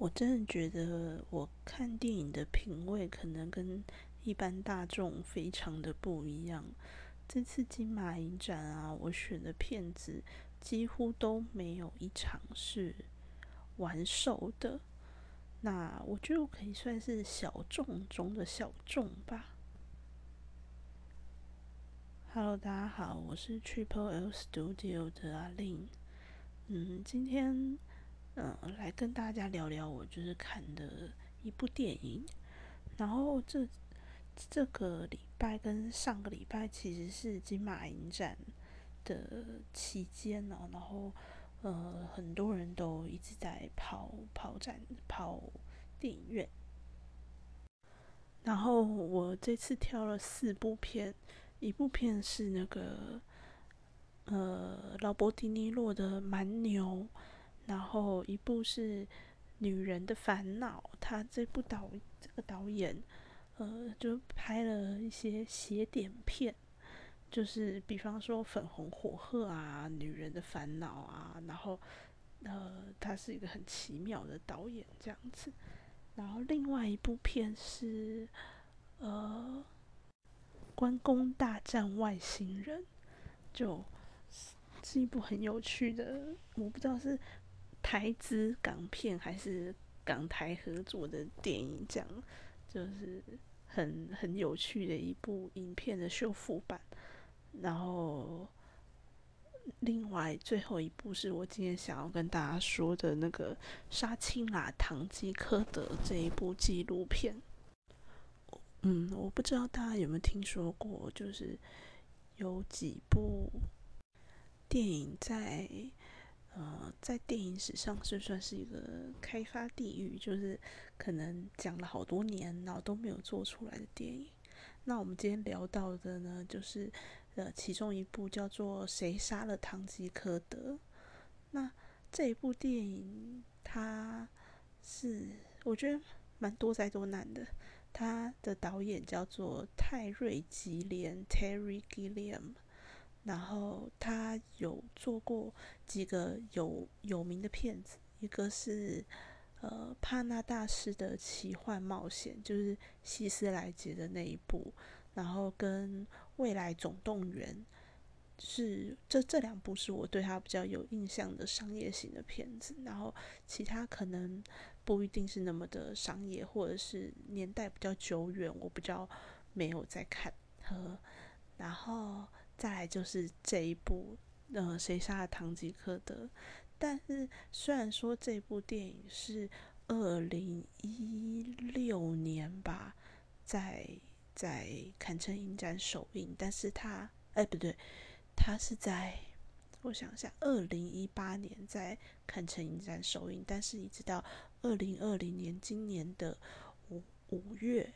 我真的觉得我看电影的品味可能跟一般大众非常的不一样。这次金马影展啊，我选的片子几乎都没有一场是完售的。那我就可以算是小众中的小众吧。Hello，大家好，我是 Triple L Studio 的阿令。嗯，今天嗯来跟大家聊聊我就是看的一部电影。然后这这个礼拜跟上个礼拜其实是金马影展的期间呢，然后。呃，很多人都一直在跑跑展、跑电影院。然后我这次挑了四部片，一部片是那个呃劳勃迪尼洛的《蛮牛》，然后一部是《女人的烦恼》。他这部导这个导演呃就拍了一些邪点片。就是比方说粉红火鹤啊，女人的烦恼啊，然后呃，他是一个很奇妙的导演这样子。然后另外一部片是呃，关公大战外星人，就是一部很有趣的，我不知道是台资港片还是港台合作的电影，这样就是很很有趣的一部影片的修复版。然后，另外最后一部是我今天想要跟大家说的那个《杀青啦唐吉诃德》这一部纪录片。嗯，我不知道大家有没有听说过，就是有几部电影在呃在电影史上是算是一个开发地狱，就是可能讲了好多年，然后都没有做出来的电影。那我们今天聊到的呢，就是呃，其中一部叫做《谁杀了堂吉诃德》。那这一部电影，它是我觉得蛮多灾多难的。它的导演叫做泰瑞吉连 （Terry Gilliam），然后他有做过几个有有名的片子，一个是呃帕纳大师的奇幻冒险，就是希斯莱杰的那一部。然后跟《未来总动员》是这这两部是我对他比较有印象的商业型的片子，然后其他可能不一定是那么的商业，或者是年代比较久远，我比较没有在看。和然后再来就是这一部，呃，谁杀了堂吉诃德？但是虽然说这部电影是二零一六年吧，在。在坎城影展首映，但是他哎不对，他是在我想一下，二零一八年在坎城影展首映，但是一直到二零二零年今年的五五月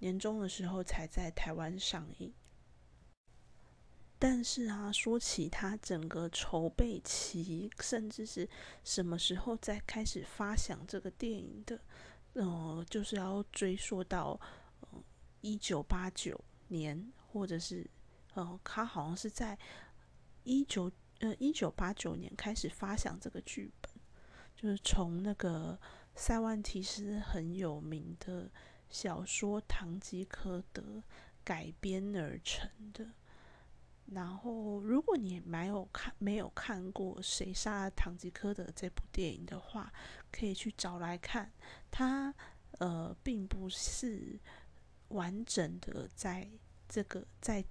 年中的时候才在台湾上映。但是啊，说起他整个筹备期，甚至是什么时候在开始发想这个电影的，嗯，就是要追溯到。一九八九年，或者是，呃，他好像是在一九呃一九八九年开始发想这个剧本，就是从那个塞万提斯很有名的小说《堂吉诃德》改编而成的。然后，如果你没有看没有看过《谁杀了堂吉诃德》这部电影的话，可以去找来看。它呃，并不是。完整的在这个在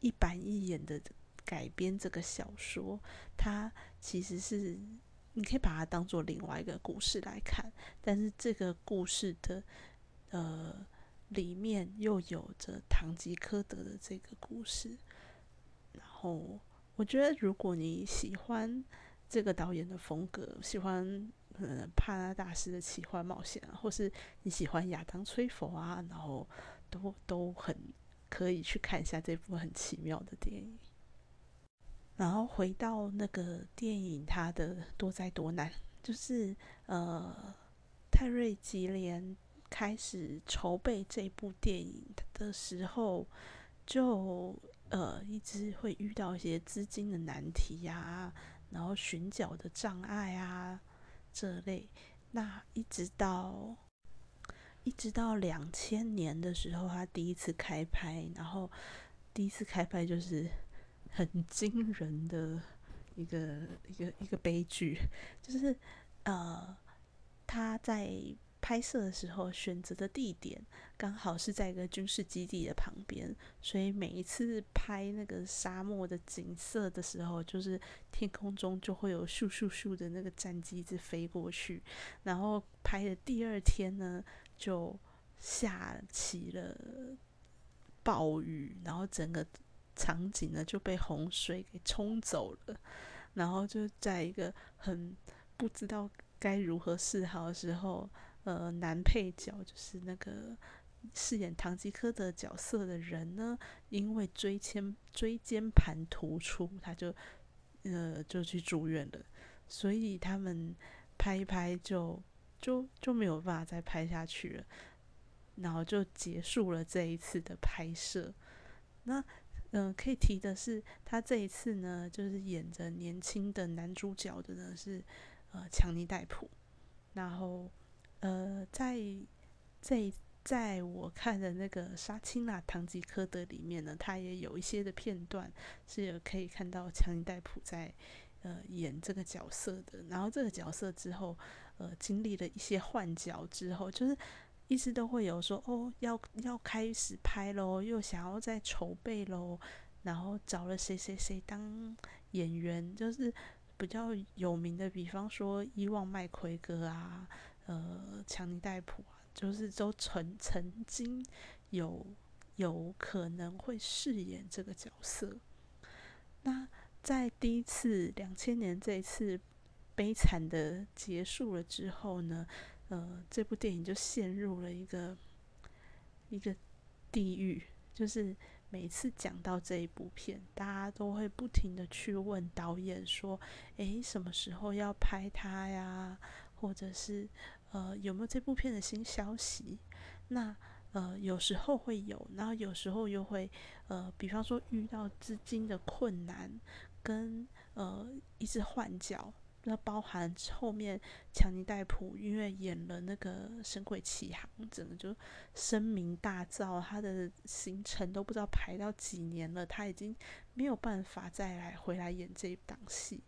一板一眼的改编这个小说，它其实是你可以把它当做另外一个故事来看，但是这个故事的呃里面又有着堂吉诃德的这个故事。哦我觉得，如果你喜欢这个导演的风格，喜欢。嗯，帕拉大师的奇幻冒险，或是你喜欢亚当崔佛啊，然后都都很可以去看一下这部很奇妙的电影。然后回到那个电影，它的多灾多难，就是呃，泰瑞吉连开始筹备这部电影的时候，就呃一直会遇到一些资金的难题呀，然后寻角的障碍啊。这类，那一直到一直到两千年的时候，他第一次开拍，然后第一次开拍就是 很惊人的一个一个一个悲剧，就是呃他在。拍摄的时候选择的地点刚好是在一个军事基地的旁边，所以每一次拍那个沙漠的景色的时候，就是天空中就会有咻咻咻的那个战机一直飞过去。然后拍的第二天呢，就下起了暴雨，然后整个场景呢就被洪水给冲走了。然后就在一个很不知道该如何是好的时候。呃，男配角就是那个饰演唐吉诃德角色的人呢，因为椎间椎间盘突出，他就呃就去住院了，所以他们拍一拍就就就没有办法再拍下去了，然后就结束了这一次的拍摄。那嗯，可以提的是，他这一次呢，就是演着年轻的男主角的呢是呃强尼戴普，然后。呃，在在在我看的那个《杀青啦堂吉诃德》里面呢，他也有一些的片段是有可以看到强尼戴普在呃演这个角色的。然后这个角色之后，呃，经历了一些换角之后，就是一直都会有说哦，要要开始拍喽，又想要再筹备喽，然后找了谁谁谁当演员，就是比较有名的，比方说伊旺麦奎格啊。呃，强尼戴普啊，就是都曾曾经有有可能会饰演这个角色。那在第一次两千年这一次悲惨的结束了之后呢，呃，这部电影就陷入了一个一个地狱，就是每次讲到这一部片，大家都会不停的去问导演说：“诶，什么时候要拍它呀？”或者是呃有没有这部片的新消息？那呃有时候会有，然后有时候又会呃，比方说遇到资金的困难，跟呃一直换角，那包含后面强尼戴普因为演了那个《神鬼奇航》，整个就声名大噪，他的行程都不知道排到几年了，他已经没有办法再来回来演这一档戏，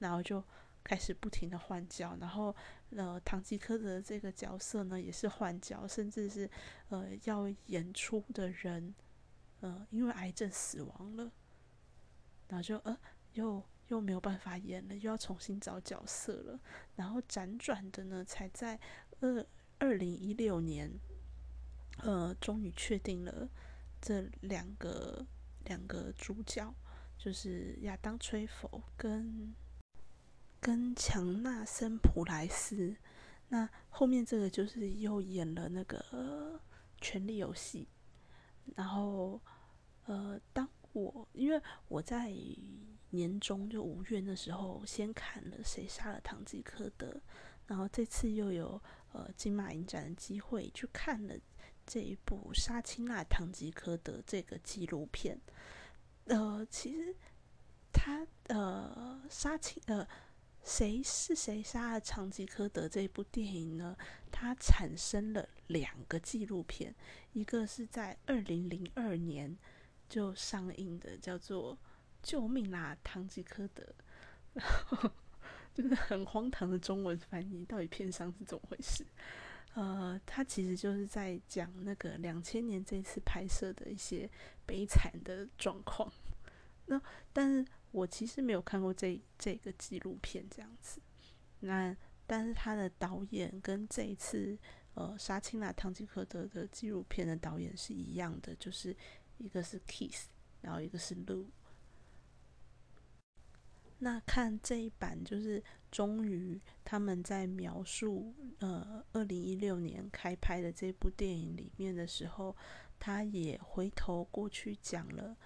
然后就。开始不停的换角，然后呃，唐吉诃德这个角色呢也是换角，甚至是呃要演出的人，呃因为癌症死亡了，然后就呃又又没有办法演了，又要重新找角色了，然后辗转的呢才在二二零一六年，呃终于确定了这两个两个主角，就是亚当崔佛跟。跟强纳森普莱斯，那后面这个就是又演了那个《权力游戏》，然后呃，当我因为我在年终就五月的时候先看了《谁杀了唐吉诃德》，然后这次又有呃金马影展的机会去看了这一部《杀青那唐吉诃德》这个纪录片，呃，其实他呃杀青呃。谁是谁杀了长吉诃德这部电影呢？它产生了两个纪录片，一个是在二零零二年就上映的，叫做《救命啦，唐吉诃德》，然后就是很荒唐的中文翻译，到底片商是怎么回事？呃，它其实就是在讲那个两千年这次拍摄的一些悲惨的状况。那但是。我其实没有看过这这个纪录片这样子，那但是他的导演跟这一次呃杀青了唐吉诃德的纪录片的导演是一样的，就是一个是 Kiss，然后一个是 Lou。那看这一版就是终于他们在描述呃二零一六年开拍的这部电影里面的时候，他也回头过去讲了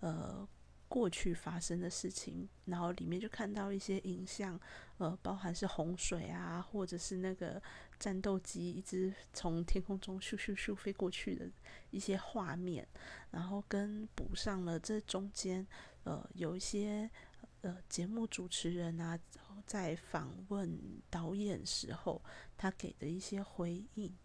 呃。过去发生的事情，然后里面就看到一些影像，呃，包含是洪水啊，或者是那个战斗机一直从天空中咻咻咻飞过去的一些画面，然后跟补上了这中间，呃，有一些呃节目主持人啊，在访问导演时候，他给的一些回应。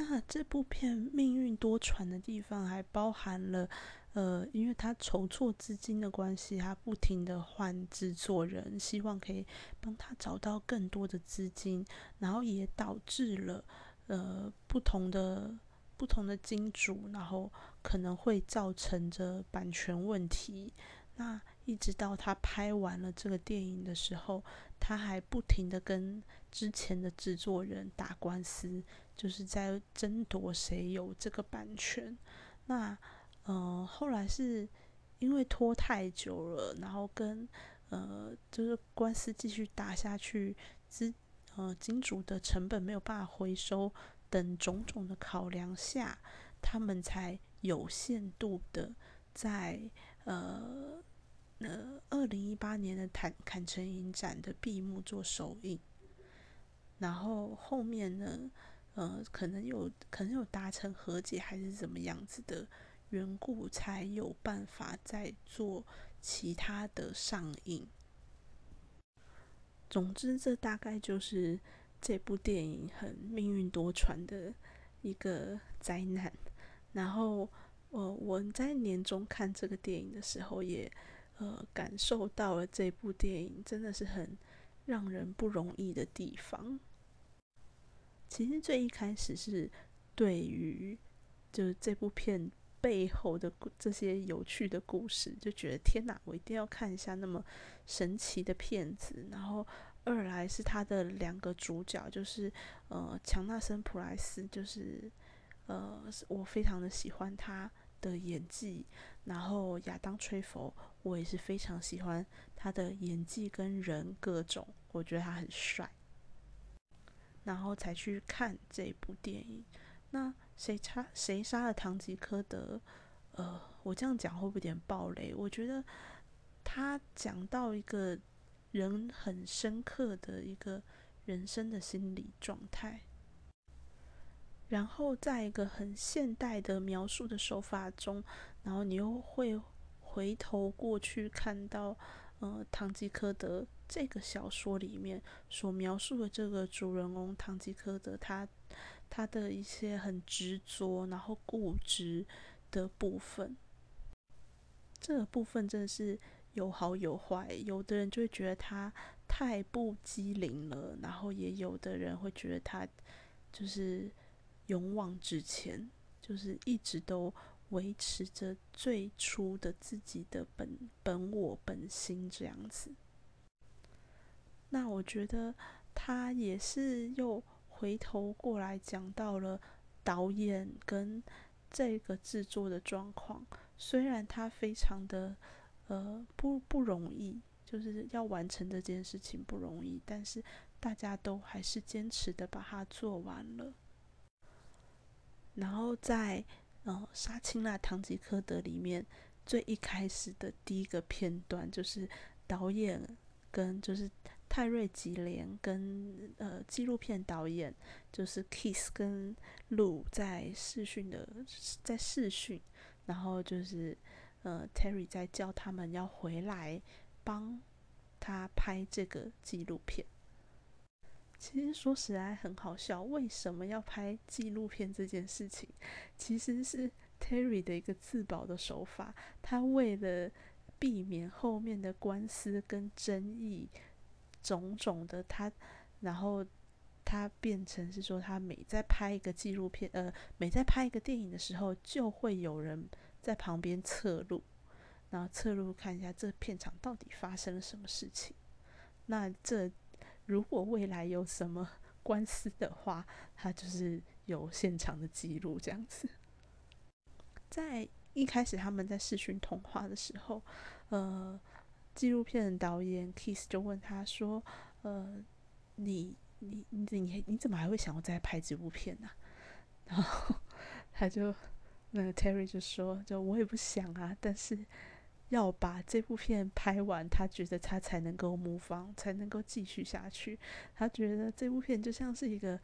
那这部片命运多舛的地方，还包含了，呃，因为他筹措资金的关系，他不停的换制作人，希望可以帮他找到更多的资金，然后也导致了，呃，不同的不同的金主，然后可能会造成着版权问题。那一直到他拍完了这个电影的时候，他还不停的跟之前的制作人打官司，就是在争夺谁有这个版权。那，呃，后来是因为拖太久了，然后跟呃，就是官司继续打下去，资呃金主的成本没有办法回收等种种的考量下，他们才有限度的在呃。呃，二零一八年的坦坦城影展的闭幕做首映，然后后面呢，呃，可能有可能有达成和解还是怎么样子的缘故，才有办法再做其他的上映。总之，这大概就是这部电影很命运多舛的一个灾难。然后，呃，我在年终看这个电影的时候也。呃，感受到了这部电影真的是很让人不容易的地方。其实最一开始是对于就是这部片背后的这些有趣的故事，就觉得天哪，我一定要看一下那么神奇的片子。然后二来是他的两个主角，就是呃强纳森普莱斯，就是呃我非常的喜欢他的演技。然后亚当吹佛。我也是非常喜欢他的演技跟人各种，我觉得他很帅，然后才去看这部电影。那谁杀谁杀了堂吉诃德？呃，我这样讲会不会有点暴雷？我觉得他讲到一个人很深刻的一个人生的心理状态，然后在一个很现代的描述的手法中，然后你又会。回头过去看到，呃，《堂吉诃德》这个小说里面所描述的这个主人公堂吉诃德，他他的一些很执着，然后固执的部分，这个部分真的是有好有坏。有的人就会觉得他太不机灵了，然后也有的人会觉得他就是勇往直前，就是一直都。维持着最初的自己的本本我本心这样子，那我觉得他也是又回头过来讲到了导演跟这个制作的状况。虽然他非常的呃不不容易，就是要完成这件事情不容易，但是大家都还是坚持的把它做完了，然后在。呃，杀青啦！堂吉诃德里面最一开始的第一个片段，就是导演跟就是泰瑞吉连跟呃纪录片导演，就是 Kiss 跟 Lu 在视讯的在视讯，然后就是呃 Terry 在叫他们要回来帮他拍这个纪录片。其实说实在很好笑，为什么要拍纪录片这件事情，其实是 Terry 的一个自保的手法。他为了避免后面的官司跟争议种种的，他然后他变成是说，他每在拍一个纪录片，呃，每在拍一个电影的时候，就会有人在旁边侧录，然后侧录看一下这片场到底发生了什么事情。那这。如果未来有什么 官司的话，他就是有现场的记录这样子。在一开始他们在视讯通话的时候，呃，纪录片的导演 Kiss 就问他说：“呃，你你你你你怎么还会想要再拍这部片呢？” 然后他就那个 Terry 就说：“就我也不想啊，但是。”要把这部片拍完，他觉得他才能够模仿，才能够继续下去。他觉得这部片就像是一个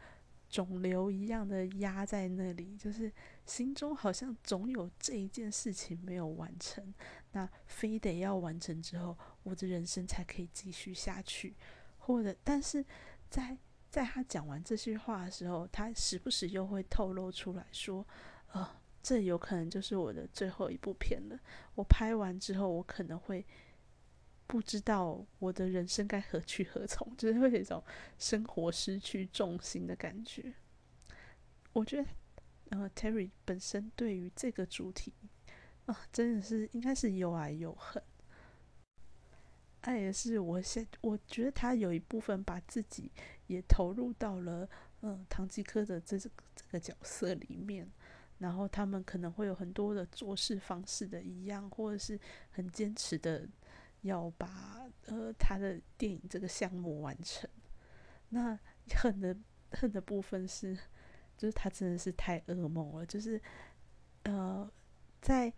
肿瘤一样的压在那里，就是心中好像总有这一件事情没有完成，那非得要完成之后，我的人生才可以继续下去。或者，但是在在他讲完这句话的时候，他时不时又会透露出来说：“呃，这有可能就是我的最后一部片了。我拍完之后，我可能会。”不知道我的人生该何去何从，就是会有一种生活失去重心的感觉。我觉得，呃，Terry 本身对于这个主题啊，真的是应该是又爱又恨。爱也是我现，我觉得他有一部分把自己也投入到了嗯唐吉诃德这这个角色里面，然后他们可能会有很多的做事方式的一样，或者是很坚持的。要把呃他的电影这个项目完成，那恨的恨的部分是，就是他真的是太噩梦了。就是呃在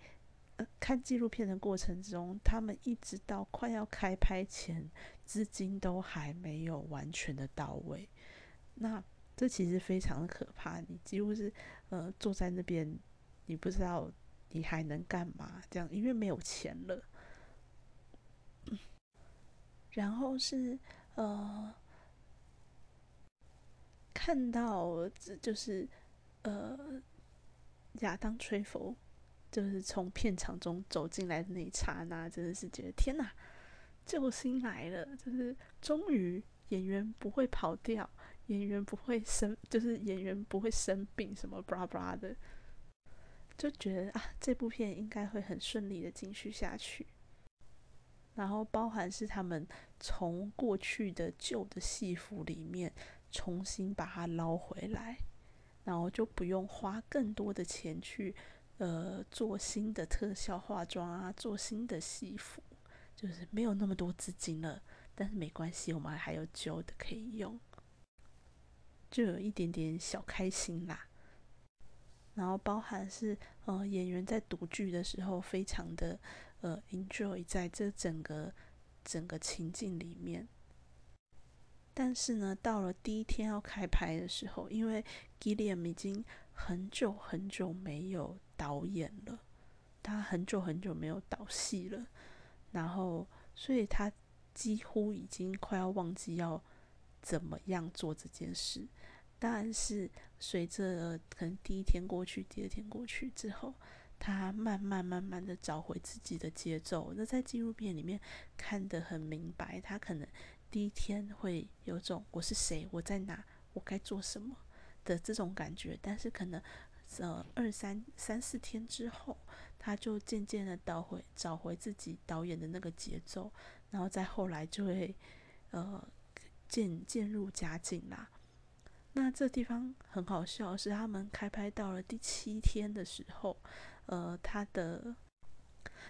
呃看纪录片的过程中，他们一直到快要开拍前，资金都还没有完全的到位。那这其实非常的可怕，你几乎是呃坐在那边，你不知道你还能干嘛，这样因为没有钱了。然后是呃，看到就是呃，亚当吹佛，就是从片场中走进来的那一刹那，真的是觉得天哪，救星来了！就是终于演员不会跑掉，演员不会生，就是演员不会生病什么 bra bra 的，就觉得啊，这部片应该会很顺利的继续下去。然后包含是他们从过去的旧的戏服里面重新把它捞回来，然后就不用花更多的钱去呃做新的特效化妆啊，做新的戏服，就是没有那么多资金了。但是没关系，我们还有旧的可以用，就有一点点小开心啦。然后包含是呃演员在读剧的时候非常的。呃，enjoy 在这整个整个情境里面，但是呢，到了第一天要开拍的时候，因为 Gilliam 已经很久很久没有导演了，他很久很久没有导戏了，然后，所以他几乎已经快要忘记要怎么样做这件事。但是随着可能第一天过去，第二天过去之后。他慢慢慢慢的找回自己的节奏，那在纪录片里面看得很明白。他可能第一天会有种我是谁，我在哪，我该做什么的这种感觉，但是可能呃二三三四天之后，他就渐渐的找回找回自己导演的那个节奏，然后再后来就会呃渐渐入佳境啦。那这地方很好笑，是他们开拍到了第七天的时候。呃，他的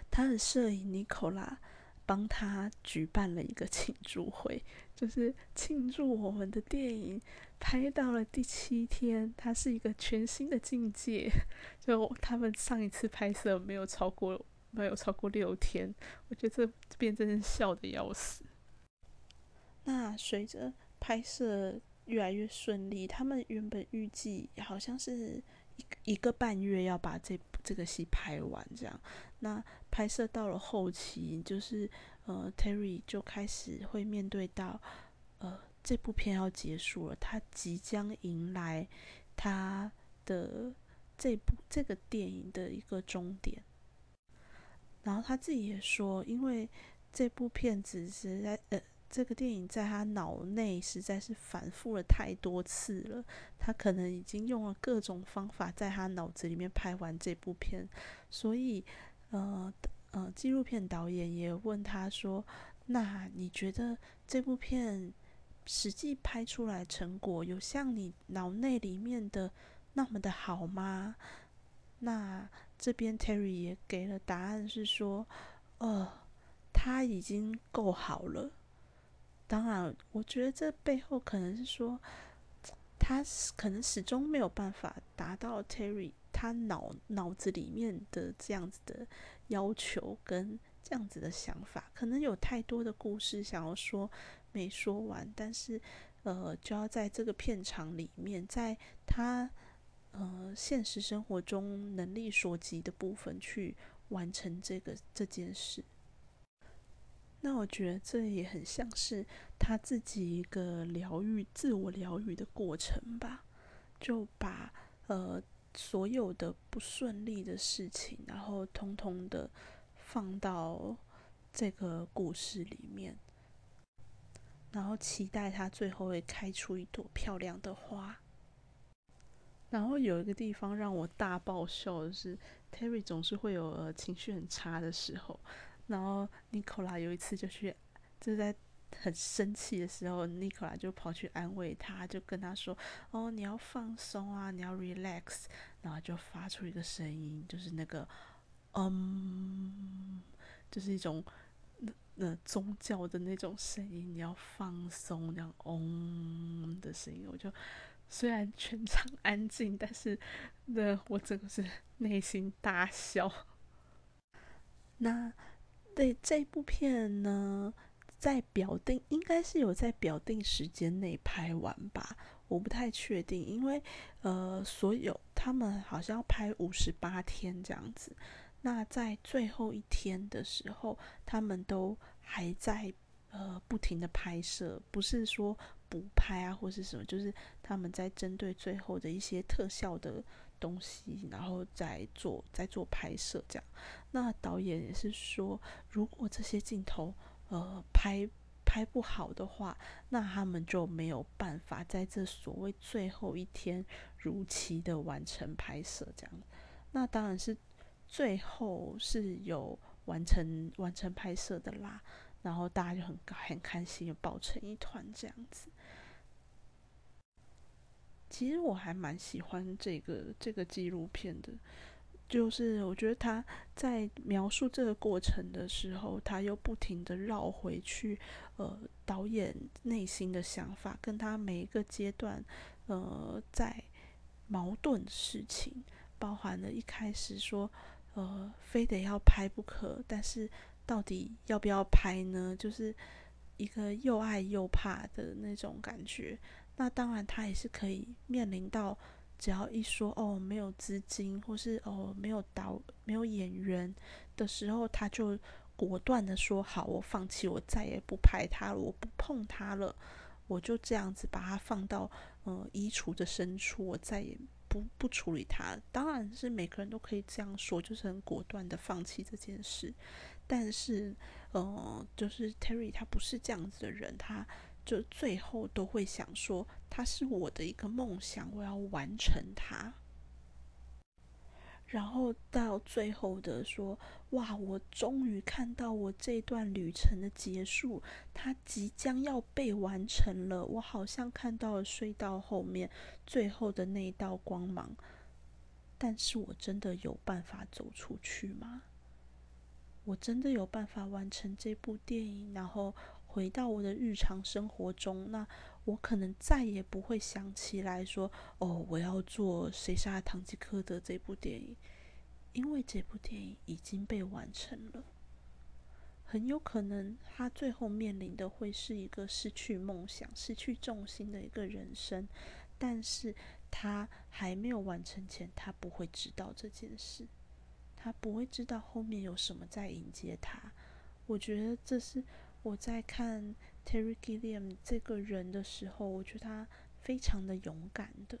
他的摄影尼可拉帮他举办了一个庆祝会，就是庆祝我们的电影拍到了第七天，它是一个全新的境界。就他们上一次拍摄没有超过没有超过六天，我觉得这边真是笑的要死。那随着拍摄越来越顺利，他们原本预计好像是一一个半月要把这。这个戏拍完，这样，那拍摄到了后期，就是呃，Terry 就开始会面对到，呃，这部片要结束了，他即将迎来他的这部这个电影的一个终点。然后他自己也说，因为这部片子是在呃。这个电影在他脑内实在是反复了太多次了，他可能已经用了各种方法在他脑子里面拍完这部片，所以，呃呃，纪录片导演也问他说：“那你觉得这部片实际拍出来成果有像你脑内里面的那么的好吗？”那这边 Terry 也给了答案是说：“呃，他已经够好了。”当然，我觉得这背后可能是说，他可能始终没有办法达到 Terry 他脑脑子里面的这样子的要求跟这样子的想法，可能有太多的故事想要说没说完。但是，呃，就要在这个片场里面，在他呃现实生活中能力所及的部分去完成这个这件事。那我觉得这也很像是他自己一个疗愈、自我疗愈的过程吧，就把呃所有的不顺利的事情，然后通通的放到这个故事里面，然后期待他最后会开出一朵漂亮的花。然后有一个地方让我大爆笑的是，Terry 总是会有呃情绪很差的时候。然后尼可拉有一次就去，就在很生气的时候，尼可拉就跑去安慰他，就跟他说：“哦，你要放松啊，你要 relax。”然后就发出一个声音，就是那个“嗯”，就是一种那那宗教的那种声音，你要放松，那样“嗡”的声音。我就虽然全场 安静，但是那我真的是内心大笑。那。对这部片呢，在表定应该是有在表定时间内拍完吧，我不太确定，因为呃，所有他们好像要拍五十八天这样子。那在最后一天的时候，他们都还在呃不停的拍摄，不是说补拍啊或是什么，就是他们在针对最后的一些特效的。东西，然后再做再做拍摄，这样。那导演也是说，如果这些镜头呃拍拍不好的话，那他们就没有办法在这所谓最后一天如期的完成拍摄，这样。那当然是最后是有完成完成拍摄的啦，然后大家就很很开心，抱成一团这样子。其实我还蛮喜欢这个这个纪录片的，就是我觉得他在描述这个过程的时候，他又不停的绕回去，呃，导演内心的想法，跟他每一个阶段，呃，在矛盾的事情，包含了一开始说，呃，非得要拍不可，但是到底要不要拍呢？就是一个又爱又怕的那种感觉。那当然，他也是可以面临到，只要一说哦没有资金，或是哦没有导没有演员的时候，他就果断的说好，我放弃，我再也不拍他了，我不碰他了，我就这样子把它放到呃衣橱的深处，我再也不不处理它。当然是每个人都可以这样说，就是很果断的放弃这件事。但是，呃，就是 Terry 他不是这样子的人，他。就最后都会想说，它是我的一个梦想，我要完成它。然后到最后的说，哇，我终于看到我这段旅程的结束，它即将要被完成了。我好像看到了隧道后面最后的那一道光芒，但是我真的有办法走出去吗？我真的有办法完成这部电影，然后？回到我的日常生活中，那我可能再也不会想起来说：“哦，我要做谁杀了唐吉诃德这部电影，因为这部电影已经被完成了。很有可能他最后面临的会是一个失去梦想、失去重心的一个人生，但是他还没有完成前，他不会知道这件事，他不会知道后面有什么在迎接他。我觉得这是。我在看 Terry Gilliam 这个人的时候，我觉得他非常的勇敢的，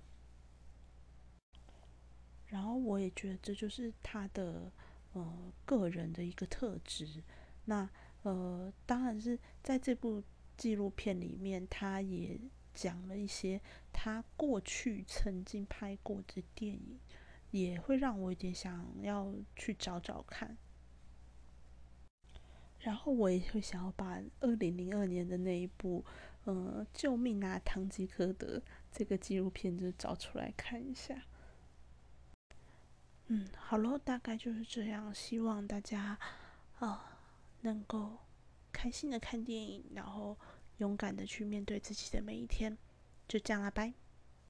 然后我也觉得这就是他的呃个人的一个特质。那呃，当然是在这部纪录片里面，他也讲了一些他过去曾经拍过的电影，也会让我有点想要去找找看。然后我也会想要把二零零二年的那一部，呃，救命啊，唐吉诃德这个纪录片就找出来看一下。嗯，好喽，大概就是这样。希望大家啊能够开心的看电影，然后勇敢的去面对自己的每一天。就这样了，拜。